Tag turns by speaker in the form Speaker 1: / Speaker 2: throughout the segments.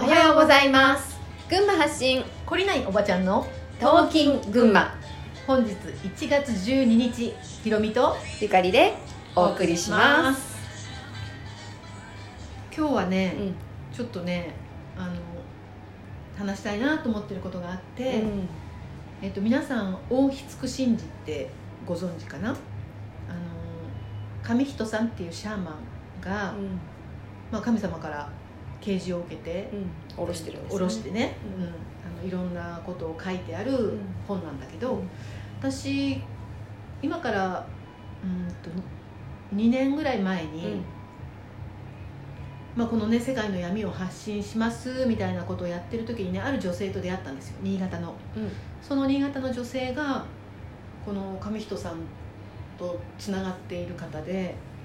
Speaker 1: おはようございます。群馬発信。
Speaker 2: 懲りないおばちゃんの
Speaker 1: トーキン群馬。
Speaker 2: 本日1月12日ひろみと
Speaker 1: ゆかりでお送りします。
Speaker 2: 今日はね、
Speaker 1: うん。
Speaker 2: ちょっとねあの話したいなと思ってることがあって、
Speaker 1: うん。
Speaker 2: えっと、皆さん大津神事ってご存知かな？あの上人さんっていうシャーマンが、まあ、神様から啓示を受けて
Speaker 1: うん、おろしてるんです、
Speaker 2: 下ろしてね、
Speaker 1: うん。
Speaker 2: うん。あのいろんなことを書いてある
Speaker 1: ん。
Speaker 2: 本なんだけど、
Speaker 1: うん。
Speaker 2: 私今からうんと2年ぐらい前に、
Speaker 1: うん。
Speaker 2: まあ、このね世界の闇を発信しますみたいなことをやってる時にねある女性と出会ったんですよ。新潟の。
Speaker 1: うん。
Speaker 2: その新潟の女性がこの上人さんとつながっている方で「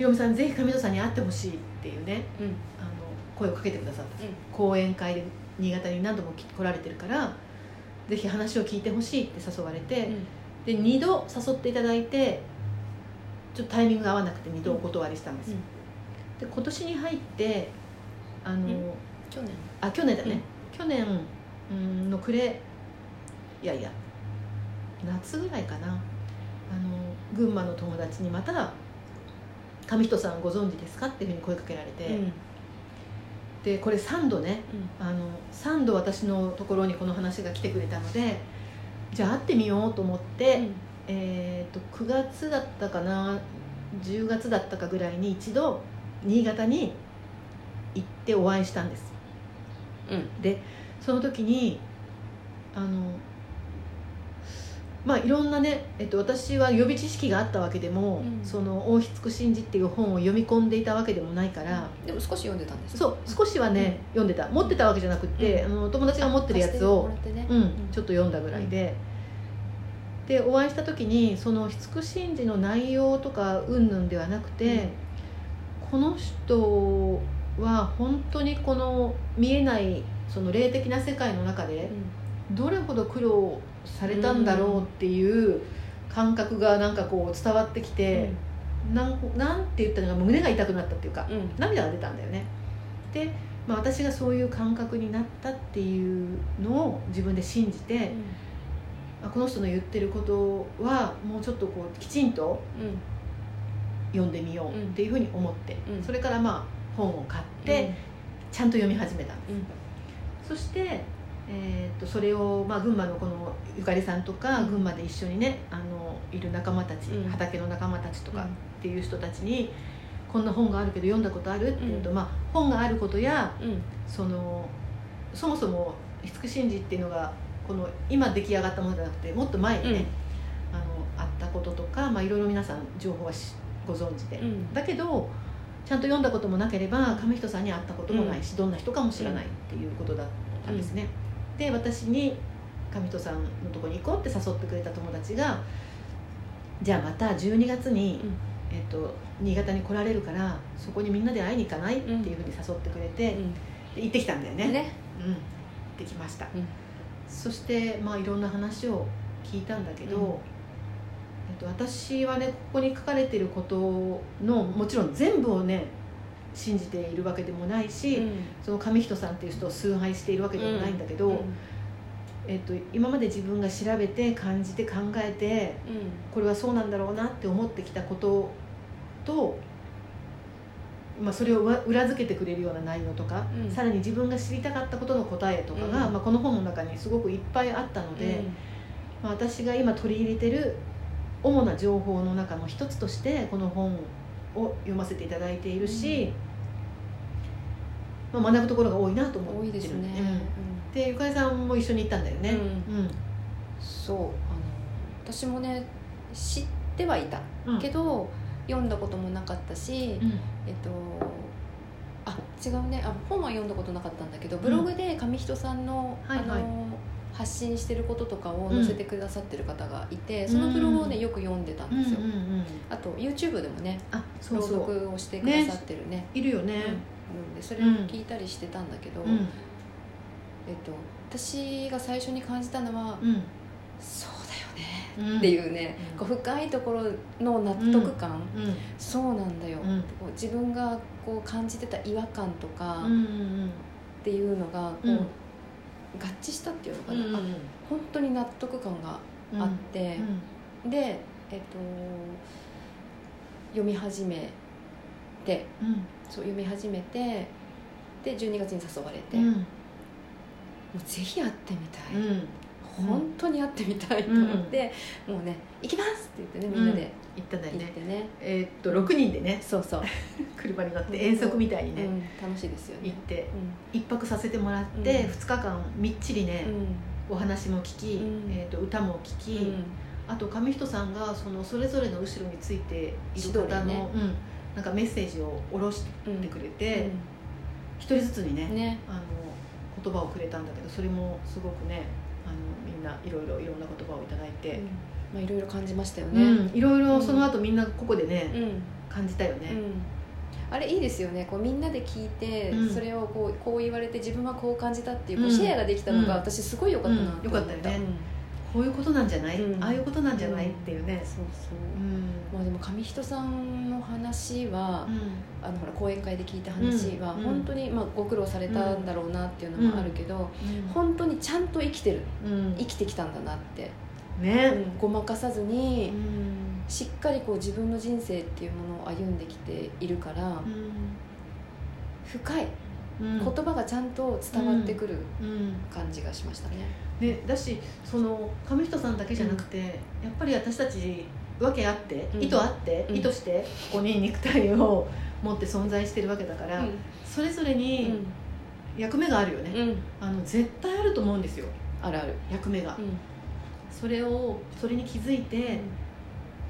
Speaker 2: ひろみさんぜひ上人さんに会ってほしい」っていうね
Speaker 1: うん。
Speaker 2: あの声をかけてくださった。
Speaker 1: うん。
Speaker 2: 講演会で新潟に何度も来来られてるからぜひ話を聞いてほしいって誘われて、で2度誘っていただいてちょっとタイミングが合わなくて2度お断りしたんですよ、で今年に入ってあの、
Speaker 1: うん。去年。
Speaker 2: あ去年だね、去年うんの暮れいやいや夏ぐらいかな。あの群馬の友達にまた「上人さんご存知ですか?」っていうふうに声かけられて、
Speaker 1: うん。
Speaker 2: でこれ3度ねあの3度私のところにこの話が来てくれたのでじゃあ会ってみようと思って、えー、と9月だったかな10月だったかぐらいに一度新潟に行ってお会いしたんです。
Speaker 1: うん。
Speaker 2: でその時にあのまあいろんなね、えっと、私は予備知識があったわけでも「
Speaker 1: うん。
Speaker 2: その大津神事」っていう本を読み込んでいたわけでもないから、
Speaker 1: でも少し読んでたんです。
Speaker 2: そう少しはね、読んでた。持ってたわけじゃなくって、
Speaker 1: うん。
Speaker 2: あの友達が持ってるやつを
Speaker 1: ね。
Speaker 2: うん、ちょっと読んだぐらいで、でお会いした時にその出神事の内容とか云々ではなくて、
Speaker 1: うん。
Speaker 2: この人は本当にこの見えないその霊的な世界の中でどれほど苦労されたんだろうっていう感覚がなんかこう伝わってきて、なんなんて言ったのか胸が痛くなったっていうか、
Speaker 1: うん。うん
Speaker 2: 涙が出たんだよね。で、まあ、私がそういう感覚になったっていうのを自分で信じて、あこの人の言ってることはもうちょっとこうきちんと
Speaker 1: うん
Speaker 2: 読んでみようっていうふうに思って、
Speaker 1: うん。
Speaker 2: それからまあ本を買ってちゃんと読み始めたんです、
Speaker 1: うん。
Speaker 2: そして、えー、とそれを、まあ、群馬のこのゆかりさんとか、
Speaker 1: うん。
Speaker 2: 群馬で一緒にねあのいる仲間たち、
Speaker 1: うん。
Speaker 2: 畑の仲間たちとか
Speaker 1: うん。
Speaker 2: っていう人たちに、こんな本があるけど読んだことあるっていうと、
Speaker 1: うん。
Speaker 2: まあ、本があることや
Speaker 1: うん。
Speaker 2: そのそもそも五神事っていうのがこの今出来上がったものじゃなくてもっと前にね、あのあったこととか、まあ、いろいろ皆さん情報はしご存知で、
Speaker 1: うん。
Speaker 2: だけどちゃんと読んだこともなければ上人さんに会ったこともないし、どんな人かも知らないっていうことだったんですね、で私に上人さんのとこに行こうって誘ってくれた友達がじゃあまた12月に、
Speaker 1: うん。
Speaker 2: えっと新潟に来られるからそこにみんなで会いに行かない？っていうふうに誘ってくれて、で行ってきたんだよね。
Speaker 1: ね。
Speaker 2: うん。行ってきました、
Speaker 1: うん。
Speaker 2: そしてまあいろんな話を聞いたんだけど、
Speaker 1: うん。
Speaker 2: えっと、私はねここに書かれてることのもちろん全部をね信じているわけでもないし、その上人さんっていう人を崇拝しているわけでもないんだけど、えっと、今まで自分が調べて感じて考えてこれはそうなんだろうなって思ってきたことと、まあ、それを裏裏付けてくれるような内容とか、
Speaker 1: うん。
Speaker 2: さらに自分が知りたかったことの答えとかが、
Speaker 1: うん。
Speaker 2: まあ、この本の中にすごくいっぱいあったので、まあ、私が今取り入れてる主な情報の中の一つとしてこの本を読ませていただいているし、まあ、学ぶところが多いなと思ってる。
Speaker 1: 多いですね。
Speaker 2: うん。でゆかりさんも一緒に行ったんだよね、
Speaker 1: うん。そうあの私もね知ってはいた
Speaker 2: うん。
Speaker 1: けど読んだこともなかったし、
Speaker 2: うん。
Speaker 1: えっとあ違うね。あ本は読んだことなかったんだけどブログで上人さんの,、
Speaker 2: はいはい。
Speaker 1: あの発信してることとかを載せてくださってる方がいて、そのブログをねよく読んでたんですよ、
Speaker 2: うんうんうん
Speaker 1: あと YouTube でもね
Speaker 2: あそう
Speaker 1: 朗
Speaker 2: そう。
Speaker 1: 読をしてくださってるね。
Speaker 2: いるよね。
Speaker 1: うん。うん。でそれを聞いたりしてたんだけど、
Speaker 2: うん。
Speaker 1: えっと、私が最初に感じたのは、
Speaker 2: うん。
Speaker 1: そうだよね
Speaker 2: うん。
Speaker 1: っていうね、
Speaker 2: うん。
Speaker 1: こう深いところの納得感、
Speaker 2: うん。
Speaker 1: そうなんだよ、
Speaker 2: うん。
Speaker 1: こう自分がこう感じてた違和感とか、
Speaker 2: うんうん。
Speaker 1: っていうのがこう、
Speaker 2: うん
Speaker 1: 合致したっていうのかな、
Speaker 2: うん。うん
Speaker 1: あ本当に納得感が
Speaker 2: うん。
Speaker 1: あって、で、えっと、読み始めて。
Speaker 2: うん。
Speaker 1: そう読み始めて。で12月に誘われて、
Speaker 2: うん。
Speaker 1: もうぜひ会ってみたい、
Speaker 2: うん。
Speaker 1: 本当に会ってみたいと思って、もうね「行きます!」って言ってねみんなで
Speaker 2: 行ったんだよね。
Speaker 1: ね、
Speaker 2: えーっと6人でね。
Speaker 1: そうそう、
Speaker 2: 車に乗って遠足みたいにね。
Speaker 1: うん、楽しいですよね。
Speaker 2: 行って
Speaker 1: う
Speaker 2: 一泊させてもらって
Speaker 1: うん。
Speaker 2: 2日間みっちりねお話も聞き
Speaker 1: うん。
Speaker 2: えーっと歌も聞き
Speaker 1: うん。
Speaker 2: あと上人さんがそのそれぞれの後ろについている方のうんなんかメッセージを下ろして
Speaker 1: うん
Speaker 2: くれて一人ずつにね
Speaker 1: うんね。
Speaker 2: あの言葉をくれたんだけどそれもすごくねあのみんないろいろいろんな言葉をいただいて、
Speaker 1: うんまあいろいろ感じましたよ
Speaker 2: う
Speaker 1: ね、
Speaker 2: ん。いろいろその後みんなここでね、
Speaker 1: うん。
Speaker 2: 感じたよね、
Speaker 1: うん。あれいいですよね。こうみんなで聞いて、
Speaker 2: うん。
Speaker 1: それをこうこう言われて自分はこう感じたっていう,、こ
Speaker 2: う
Speaker 1: うんシェアができたのが、
Speaker 2: うん。
Speaker 1: 私すごい良かったな
Speaker 2: うん。
Speaker 1: と思
Speaker 2: 良かったよね。こういうことなんじゃない、
Speaker 1: うん。
Speaker 2: ああいうことなんじゃない、
Speaker 1: うん
Speaker 2: っていうね。
Speaker 1: そうそう、
Speaker 2: うん。
Speaker 1: まあでも上人さんの話は、あのほら講演会で聞いた話は、
Speaker 2: うん。
Speaker 1: 本当に、まあ、ご苦労されたんだろうなっていうのもあるけど、本当にちゃんと生きてる。
Speaker 2: うん。
Speaker 1: 生きてきたんだなって、
Speaker 2: ね、
Speaker 1: うんごまかさずに、
Speaker 2: うん。
Speaker 1: しっかりこう自分の人生っていうものを歩んできているから、深い。
Speaker 2: うん。
Speaker 1: 言葉がちゃんと伝わってくる
Speaker 2: うん。
Speaker 1: 感じがしましたね。
Speaker 2: ね、だしその上人さんだけじゃなくて、やっぱり私たち訳あって、
Speaker 1: うん。
Speaker 2: 意図あって、
Speaker 1: うん。
Speaker 2: 意図してここに肉体を持って存在してるわけだから、それぞれ
Speaker 1: う
Speaker 2: に
Speaker 1: ん。
Speaker 2: 役目があるよね、
Speaker 1: うん。
Speaker 2: あの絶対あると思うんですよ。
Speaker 1: あるある。
Speaker 2: 役目が、
Speaker 1: うん
Speaker 2: それをそれに気づいて、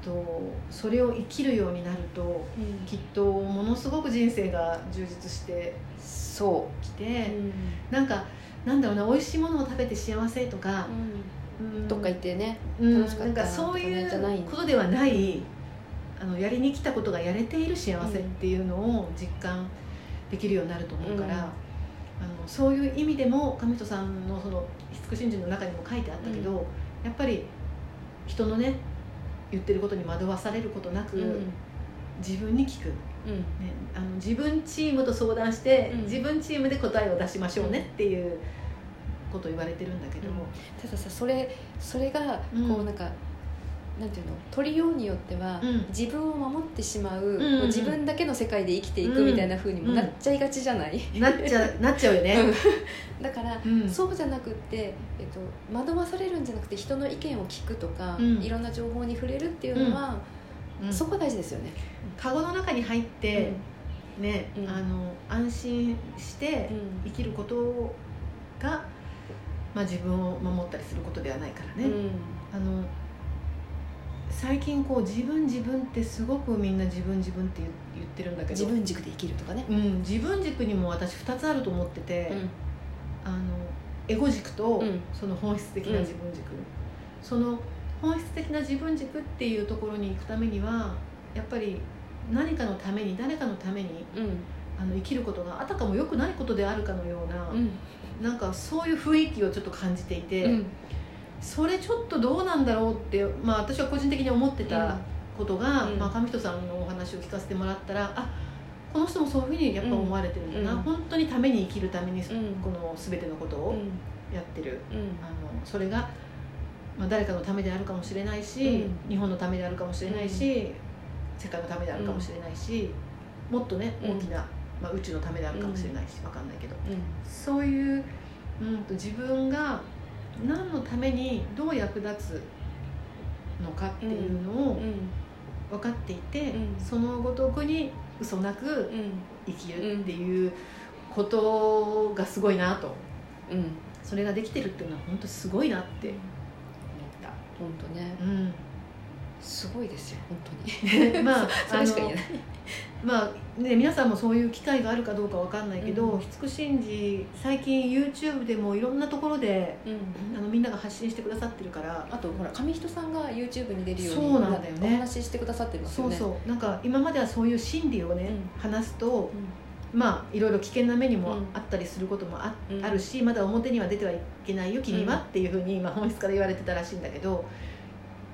Speaker 2: とそれを生きるようになると
Speaker 1: うん。
Speaker 2: きっとものすごく人生が充実して
Speaker 1: そ
Speaker 2: き
Speaker 1: う、
Speaker 2: て、なんかなんだろうな美味しいものを食べて幸せとか、うん。
Speaker 1: どっか行ってね、
Speaker 2: うん。
Speaker 1: 楽しかった
Speaker 2: なんかそうい
Speaker 1: う
Speaker 2: ことではないあのやりに来たことがやれている幸せっていうのを実感できるようになると思うから、
Speaker 1: うん。
Speaker 2: あのそういう意味でも上人さんのその「慈心中」の中にも書いてあったけど、やっぱり人のね言ってることに惑わされることなく、
Speaker 1: うん。
Speaker 2: 自分に聞く、ね、
Speaker 1: うん。
Speaker 2: あの自分チームと相談して、
Speaker 1: うん。
Speaker 2: 自分チームで答えを出しましょうねっていうことを言われてるんだけども、
Speaker 1: たださそれそれが
Speaker 2: うん。
Speaker 1: こうなんか、なんていうの？取りようによっては、
Speaker 2: うん。
Speaker 1: 自分を守ってしまう,、
Speaker 2: んうん。
Speaker 1: こう自分だけの世界で生きていくみたいな風にもなっちゃいがちじゃない、
Speaker 2: なっちゃ なっちゃうよね。
Speaker 1: だから、
Speaker 2: うん。
Speaker 1: そうじゃなくって、えっと、惑わされるんじゃなくて人の意見を聞くとか、
Speaker 2: うん。
Speaker 1: いろんな情報に触れるっていうのは、
Speaker 2: うん。
Speaker 1: そこ大事ですよね。
Speaker 2: カゴの中に入って、ね、
Speaker 1: うん。
Speaker 2: あの安心して
Speaker 1: うん。
Speaker 2: 生きることが、まあ、自分を守ったりすることではないからね、
Speaker 1: うん。
Speaker 2: あの最近こう自分自分ってすごくみんな自分自分って言言ってるんだけど。
Speaker 1: 自分軸で生きるとかね。
Speaker 2: うん、自分軸にも私2つあると思ってて、あのエゴ軸と、
Speaker 1: うん。
Speaker 2: その本質的な自分軸、その本質的な自分軸っていうところに行くためにはやっぱり何かのために誰かのために
Speaker 1: うん。
Speaker 2: あの生きることがあたかも良くないことであるかのような、
Speaker 1: うん。
Speaker 2: なんかそういう雰囲気をちょっと感じていて、
Speaker 1: うん
Speaker 2: それちょっとどうなんだろうって、まあ、私は個人的に思ってたことが、
Speaker 1: うん。
Speaker 2: まあ、上人さんのお話を聞かせてもらったらあこの人もそういうふうにやっぱ思われてるんだな、
Speaker 1: うん。
Speaker 2: 本当にために生きるために、
Speaker 1: ん。
Speaker 2: この全てのことを
Speaker 1: うん。
Speaker 2: やってる、
Speaker 1: うん。
Speaker 2: あのそれが、まあ、誰かのためであるかもしれないし、
Speaker 1: うん。
Speaker 2: 日本のためであるかもしれないし、世界のためであるかもしれないし、もっとね
Speaker 1: うん。
Speaker 2: 大きな、まあ、宇宙のためであるかもしれないし、わかんないけど。
Speaker 1: うん
Speaker 2: そういう、うん、と自分が何のためにどう役立つのかっていうのを
Speaker 1: うん。
Speaker 2: 分かっていて、
Speaker 1: うん。
Speaker 2: そのごとくに嘘なく
Speaker 1: うん。
Speaker 2: 生きるっていうことがすごいなと。
Speaker 1: うん。
Speaker 2: それができてるっていうのは本当すごいなって思っ
Speaker 1: 本当ね。
Speaker 2: た。うん
Speaker 1: すごいですよ本当に。
Speaker 2: まあ
Speaker 1: それしか言えない。
Speaker 2: まあね、皆さんもそういう機会があるかどうかわかんないけど、
Speaker 1: うん。
Speaker 2: ひつく神事最近 YouTube でもいろんなところで
Speaker 1: うん。
Speaker 2: あのみんなが発信してくださってるから。
Speaker 1: あとほら上人さんが YouTube に出るように
Speaker 2: そうなんだよね。
Speaker 1: お話ししてくださってますよね。
Speaker 2: そうそう。なんか今まではそういう心理をね、
Speaker 1: う
Speaker 2: 話すと
Speaker 1: う
Speaker 2: まあいろいろ危険な目にも
Speaker 1: うん。
Speaker 2: あったりすることもあ,、
Speaker 1: うん。
Speaker 2: あるしまだ表には出てはいけないよ君は、
Speaker 1: うん。
Speaker 2: っていうふうに、まあ、本質から言われてたらしいんだけど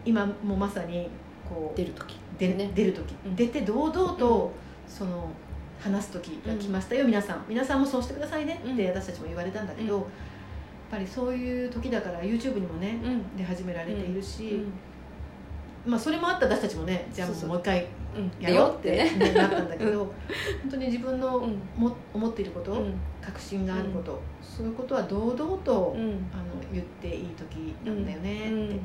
Speaker 2: 今もまさにこう
Speaker 1: 出る時
Speaker 2: で
Speaker 1: ね。
Speaker 2: 出る時、
Speaker 1: うん。
Speaker 2: 出て堂々と、その話す時が来ましたよ、皆さん。皆さんもそうしてくださいねって
Speaker 1: うん。
Speaker 2: 私たちも言われたんだけど、
Speaker 1: うん。
Speaker 2: やっぱりそういう時だから YouTube にもね、
Speaker 1: うん。
Speaker 2: 出始められているし、
Speaker 1: うん。
Speaker 2: まあ、それもあった私たちもねじゃあもう一回
Speaker 1: うん。
Speaker 2: やろうってなったんだけど本当に自分の
Speaker 1: うん。
Speaker 2: も思っていること、
Speaker 1: うん。
Speaker 2: 確信があること、そういうことは堂々と、
Speaker 1: うん。
Speaker 2: あの言っていい時なんだよね
Speaker 1: うん。
Speaker 2: って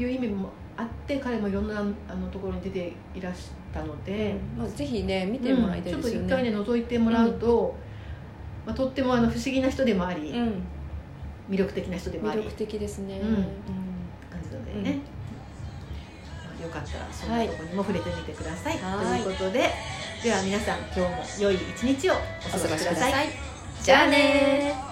Speaker 2: いう意味もあって彼もいろんなあのところに出ていらしたので、
Speaker 1: まあ、ぜひね見てもらいたい
Speaker 2: ちょっ
Speaker 1: ですよね、
Speaker 2: と一回ね覗いてもらうと、まあ、とってもあの不思議な人でもあり、
Speaker 1: うん、
Speaker 2: 魅力的な人でもあり。
Speaker 1: 魅力的ですね、
Speaker 2: うん。感じなのでね、まあ、よかったらそんなところにも触れてみてください、
Speaker 1: はい。
Speaker 2: ということででは皆さん今日も良い一日をお過ごしください。
Speaker 1: じゃあね